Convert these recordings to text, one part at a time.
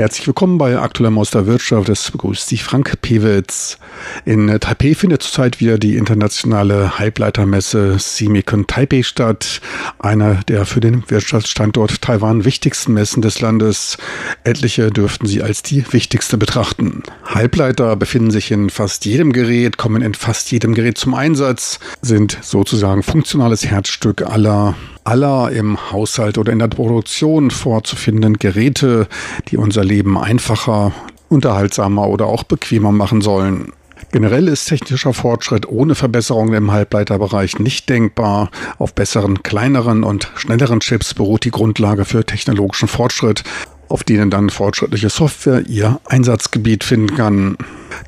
Herzlich willkommen bei Aktueller Maus der Wirtschaft. Es begrüßt Sie Frank Pewitz. In Taipei findet zurzeit wieder die internationale Halbleitermesse Semicon Taipei statt. Einer der für den Wirtschaftsstandort Taiwan wichtigsten Messen des Landes. Etliche dürften sie als die wichtigste betrachten. Halbleiter befinden sich in fast jedem Gerät, kommen in fast jedem Gerät zum Einsatz, sind sozusagen funktionales Herzstück aller aller im Haushalt oder in der Produktion vorzufindenden Geräte, die unser Leben einfacher, unterhaltsamer oder auch bequemer machen sollen. Generell ist technischer Fortschritt ohne Verbesserungen im Halbleiterbereich nicht denkbar. Auf besseren, kleineren und schnelleren Chips beruht die Grundlage für technologischen Fortschritt, auf denen dann fortschrittliche Software ihr Einsatzgebiet finden kann.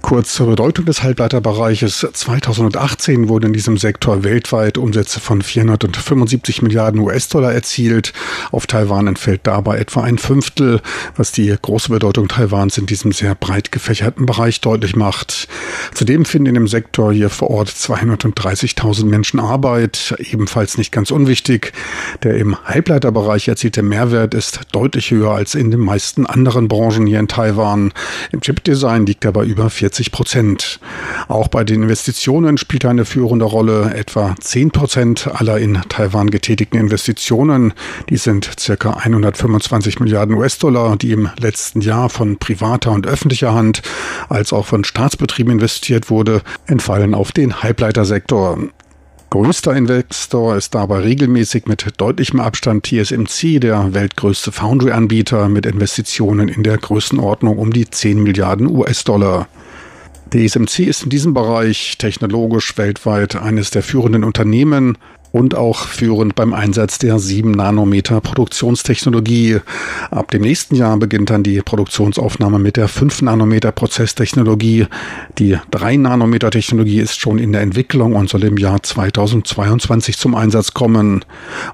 Kurz zur Bedeutung des Halbleiterbereiches. 2018 wurden in diesem Sektor weltweit Umsätze von 475 Milliarden US-Dollar erzielt. Auf Taiwan entfällt dabei etwa ein Fünftel, was die große Bedeutung Taiwans in diesem sehr breit gefächerten Bereich deutlich macht. Zudem finden in dem Sektor hier vor Ort 230.000 Menschen Arbeit, ebenfalls nicht ganz unwichtig. Der im Halbleiterbereich erzielte Mehrwert ist deutlich höher als in den meisten anderen Branchen hier in Taiwan. Im Chipdesign liegt er bei über 40 Prozent. Auch bei den Investitionen spielt er eine führende Rolle. Etwa 10 Prozent aller in Taiwan getätigten Investitionen, die sind circa 125 Milliarden US-Dollar, die im letzten Jahr von privater und öffentlicher Hand als auch von Staatsbetrieben investiert wurde, entfallen auf den Halbleitersektor. Größter Investor ist dabei regelmäßig mit deutlichem Abstand TSMC, der weltgrößte Foundry-Anbieter mit Investitionen in der Größenordnung um die 10 Milliarden US-Dollar. TSMC ist in diesem Bereich technologisch weltweit eines der führenden Unternehmen und auch führend beim Einsatz der 7 Nanometer Produktionstechnologie. Ab dem nächsten Jahr beginnt dann die Produktionsaufnahme mit der 5 Nanometer Prozesstechnologie. Die 3 Nanometer Technologie ist schon in der Entwicklung und soll im Jahr 2022 zum Einsatz kommen.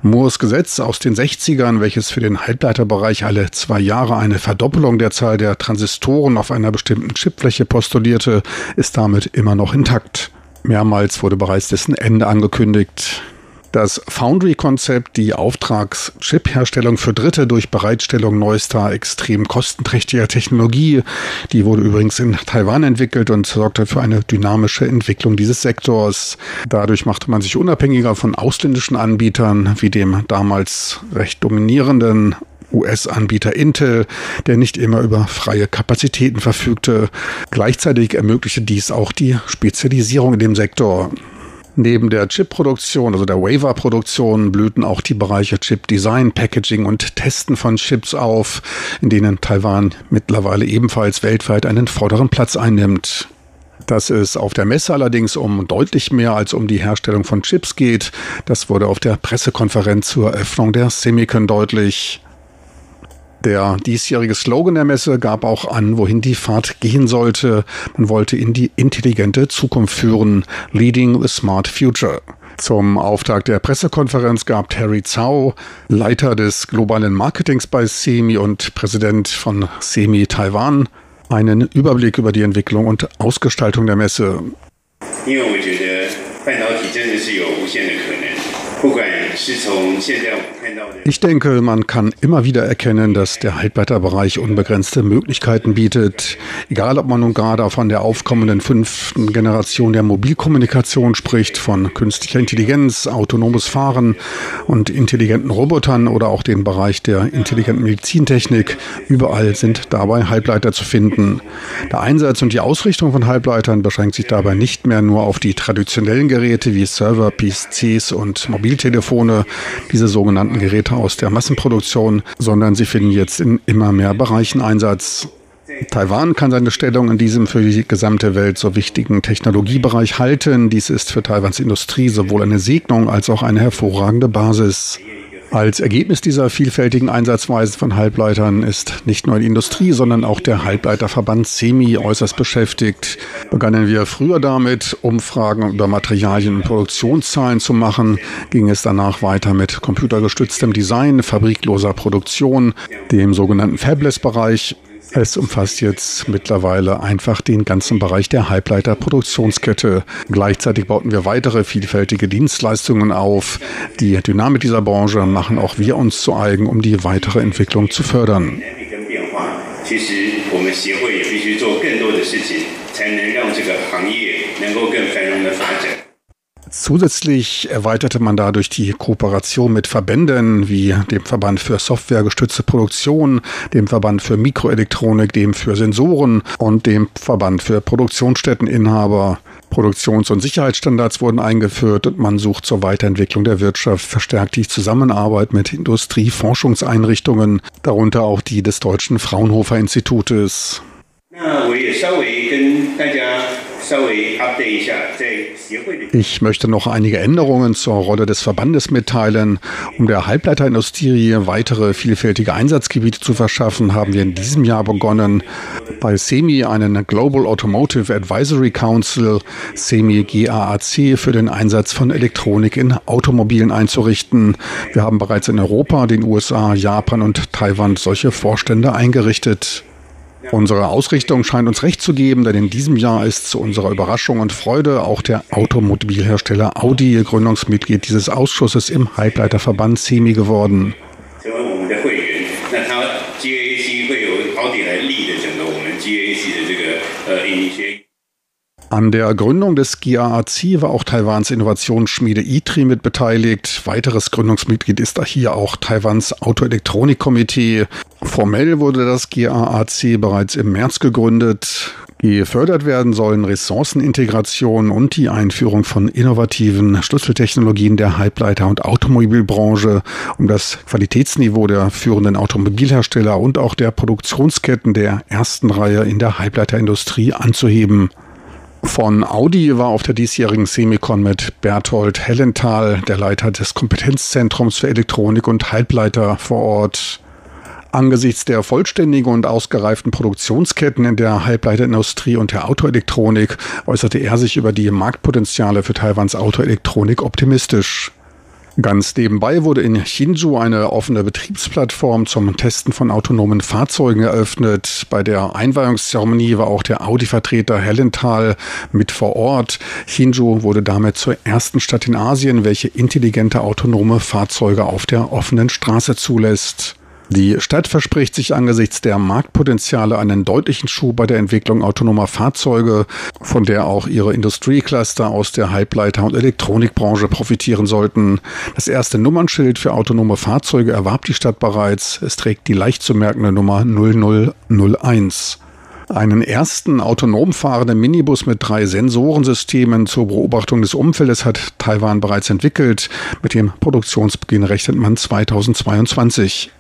Moores Gesetz aus den 60ern, welches für den Halbleiterbereich alle zwei Jahre eine Verdoppelung der Zahl der Transistoren auf einer bestimmten Chipfläche postulierte, ist damit immer noch intakt. Mehrmals wurde bereits dessen Ende angekündigt. Das Foundry-Konzept, die Auftragschip-Herstellung für Dritte durch Bereitstellung neuester, extrem kostenträchtiger Technologie, die wurde übrigens in Taiwan entwickelt und sorgte für eine dynamische Entwicklung dieses Sektors. Dadurch machte man sich unabhängiger von ausländischen Anbietern wie dem damals recht dominierenden US-Anbieter Intel, der nicht immer über freie Kapazitäten verfügte. Gleichzeitig ermöglichte dies auch die Spezialisierung in dem Sektor. Neben der Chip-Produktion, also der Waver-Produktion, blühten auch die Bereiche Chip-Design, Packaging und Testen von Chips auf, in denen Taiwan mittlerweile ebenfalls weltweit einen vorderen Platz einnimmt. Dass es auf der Messe allerdings um deutlich mehr als um die Herstellung von Chips geht, das wurde auf der Pressekonferenz zur Eröffnung der Semicon deutlich. Der diesjährige Slogan der Messe gab auch an, wohin die Fahrt gehen sollte. Man wollte in die intelligente Zukunft führen. Leading the Smart Future. Zum Auftakt der Pressekonferenz gab Terry Zhao, Leiter des globalen Marketings bei SEMI und Präsident von SEMI Taiwan, einen Überblick über die Entwicklung und Ausgestaltung der Messe. Ich denke, man kann immer wieder erkennen, dass der Halbleiterbereich unbegrenzte Möglichkeiten bietet. Egal, ob man nun gerade von der aufkommenden fünften Generation der Mobilkommunikation spricht, von künstlicher Intelligenz, autonomes Fahren und intelligenten Robotern oder auch den Bereich der intelligenten Medizintechnik. Überall sind dabei Halbleiter zu finden. Der Einsatz und die Ausrichtung von Halbleitern beschränkt sich dabei nicht mehr nur auf die traditionellen Geräte wie Server, PCs und Mobil Mobiltelefone, diese sogenannten Geräte aus der Massenproduktion, sondern sie finden jetzt in immer mehr Bereichen Einsatz. Taiwan kann seine Stellung in diesem für die gesamte Welt so wichtigen Technologiebereich halten. Dies ist für Taiwans Industrie sowohl eine Segnung als auch eine hervorragende Basis. Als Ergebnis dieser vielfältigen Einsatzweise von Halbleitern ist nicht nur die Industrie, sondern auch der Halbleiterverband SEMI äußerst beschäftigt. Begannen wir früher damit, Umfragen über Materialien und Produktionszahlen zu machen, ging es danach weiter mit computergestütztem Design, fabrikloser Produktion, dem sogenannten Fabless-Bereich es umfasst jetzt mittlerweile einfach den ganzen Bereich der Halbleiterproduktionskette. Gleichzeitig bauten wir weitere vielfältige Dienstleistungen auf. Die Dynamik dieser Branche machen auch wir uns zu eigen, um die weitere Entwicklung zu fördern. Zusätzlich erweiterte man dadurch die Kooperation mit Verbänden wie dem Verband für softwaregestützte Produktion, dem Verband für Mikroelektronik, dem für Sensoren und dem Verband für Produktionsstätteninhaber. Produktions- und Sicherheitsstandards wurden eingeführt und man sucht zur Weiterentwicklung der Wirtschaft verstärkt die Zusammenarbeit mit Industrieforschungseinrichtungen, darunter auch die des Deutschen Fraunhofer Institutes. 那我也稍微跟大家 ich möchte noch einige Änderungen zur Rolle des Verbandes mitteilen. Um der Halbleiterindustrie weitere vielfältige Einsatzgebiete zu verschaffen, haben wir in diesem Jahr begonnen, bei SEMI einen Global Automotive Advisory Council, SEMI GAAC, für den Einsatz von Elektronik in Automobilen einzurichten. Wir haben bereits in Europa, den USA, Japan und Taiwan solche Vorstände eingerichtet. Unsere Ausrichtung scheint uns recht zu geben, denn in diesem Jahr ist zu unserer Überraschung und Freude auch der Automobilhersteller Audi Gründungsmitglied dieses Ausschusses im Halbleiterverband SEMI geworden. An der Gründung des GAAC war auch Taiwans Innovationsschmiede ITRI mit beteiligt. Weiteres Gründungsmitglied ist hier auch Taiwans Autoelektronikkomitee. Formell wurde das GAAC bereits im März gegründet. Gefördert werden sollen Ressourcenintegration und die Einführung von innovativen Schlüsseltechnologien der Halbleiter- und Automobilbranche, um das Qualitätsniveau der führenden Automobilhersteller und auch der Produktionsketten der ersten Reihe in der Halbleiterindustrie anzuheben. Von Audi war auf der diesjährigen Semicon mit Berthold Hellenthal, der Leiter des Kompetenzzentrums für Elektronik und Halbleiter vor Ort. Angesichts der vollständigen und ausgereiften Produktionsketten in der Halbleiterindustrie und der Autoelektronik äußerte er sich über die Marktpotenziale für Taiwans Autoelektronik optimistisch. Ganz nebenbei wurde in Hsinchu eine offene Betriebsplattform zum Testen von autonomen Fahrzeugen eröffnet. Bei der Einweihungszeremonie war auch der Audi-Vertreter Hellenthal mit vor Ort. Hsinchu wurde damit zur ersten Stadt in Asien, welche intelligente autonome Fahrzeuge auf der offenen Straße zulässt. Die Stadt verspricht sich angesichts der Marktpotenziale einen deutlichen Schub bei der Entwicklung autonomer Fahrzeuge, von der auch ihre Industriecluster aus der Halbleiter- und Elektronikbranche profitieren sollten. Das erste Nummernschild für autonome Fahrzeuge erwarb die Stadt bereits. Es trägt die leicht zu merkende Nummer 0001. Einen ersten autonom fahrenden Minibus mit drei Sensorensystemen zur Beobachtung des Umfeldes hat Taiwan bereits entwickelt. Mit dem Produktionsbeginn rechnet man 2022.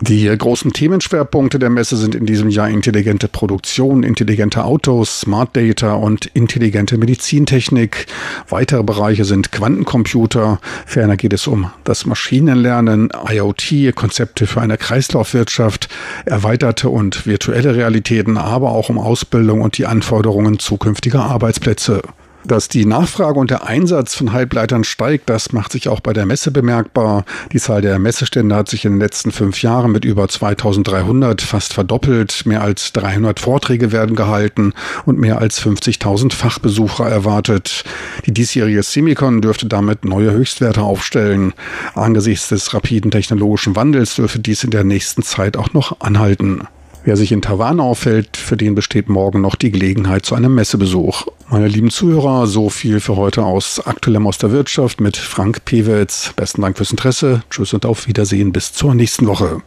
Die großen Themenschwerpunkte der Messe sind in diesem Jahr intelligente Produktion, intelligente Autos, Smart Data und intelligente Medizintechnik. Weitere Bereiche sind Quantencomputer. Ferner geht es um das Maschinenlernen, IoT, Konzepte für eine Kreislaufwirtschaft, erweiterte und virtuelle Realitäten, aber auch um Ausbildung und die Anforderungen zukünftiger Arbeitsplätze. Dass die Nachfrage und der Einsatz von Halbleitern steigt, das macht sich auch bei der Messe bemerkbar. Die Zahl der Messestände hat sich in den letzten fünf Jahren mit über 2300 fast verdoppelt. Mehr als 300 Vorträge werden gehalten und mehr als 50.000 Fachbesucher erwartet. Die diesjährige Semicon dürfte damit neue Höchstwerte aufstellen. Angesichts des rapiden technologischen Wandels dürfte dies in der nächsten Zeit auch noch anhalten. Wer sich in Taiwan auffällt, für den besteht morgen noch die Gelegenheit zu einem Messebesuch. Meine lieben Zuhörer, so viel für heute aus Aktuellem aus der Wirtschaft mit Frank Pewitz. Besten Dank fürs Interesse. Tschüss und auf Wiedersehen bis zur nächsten Woche.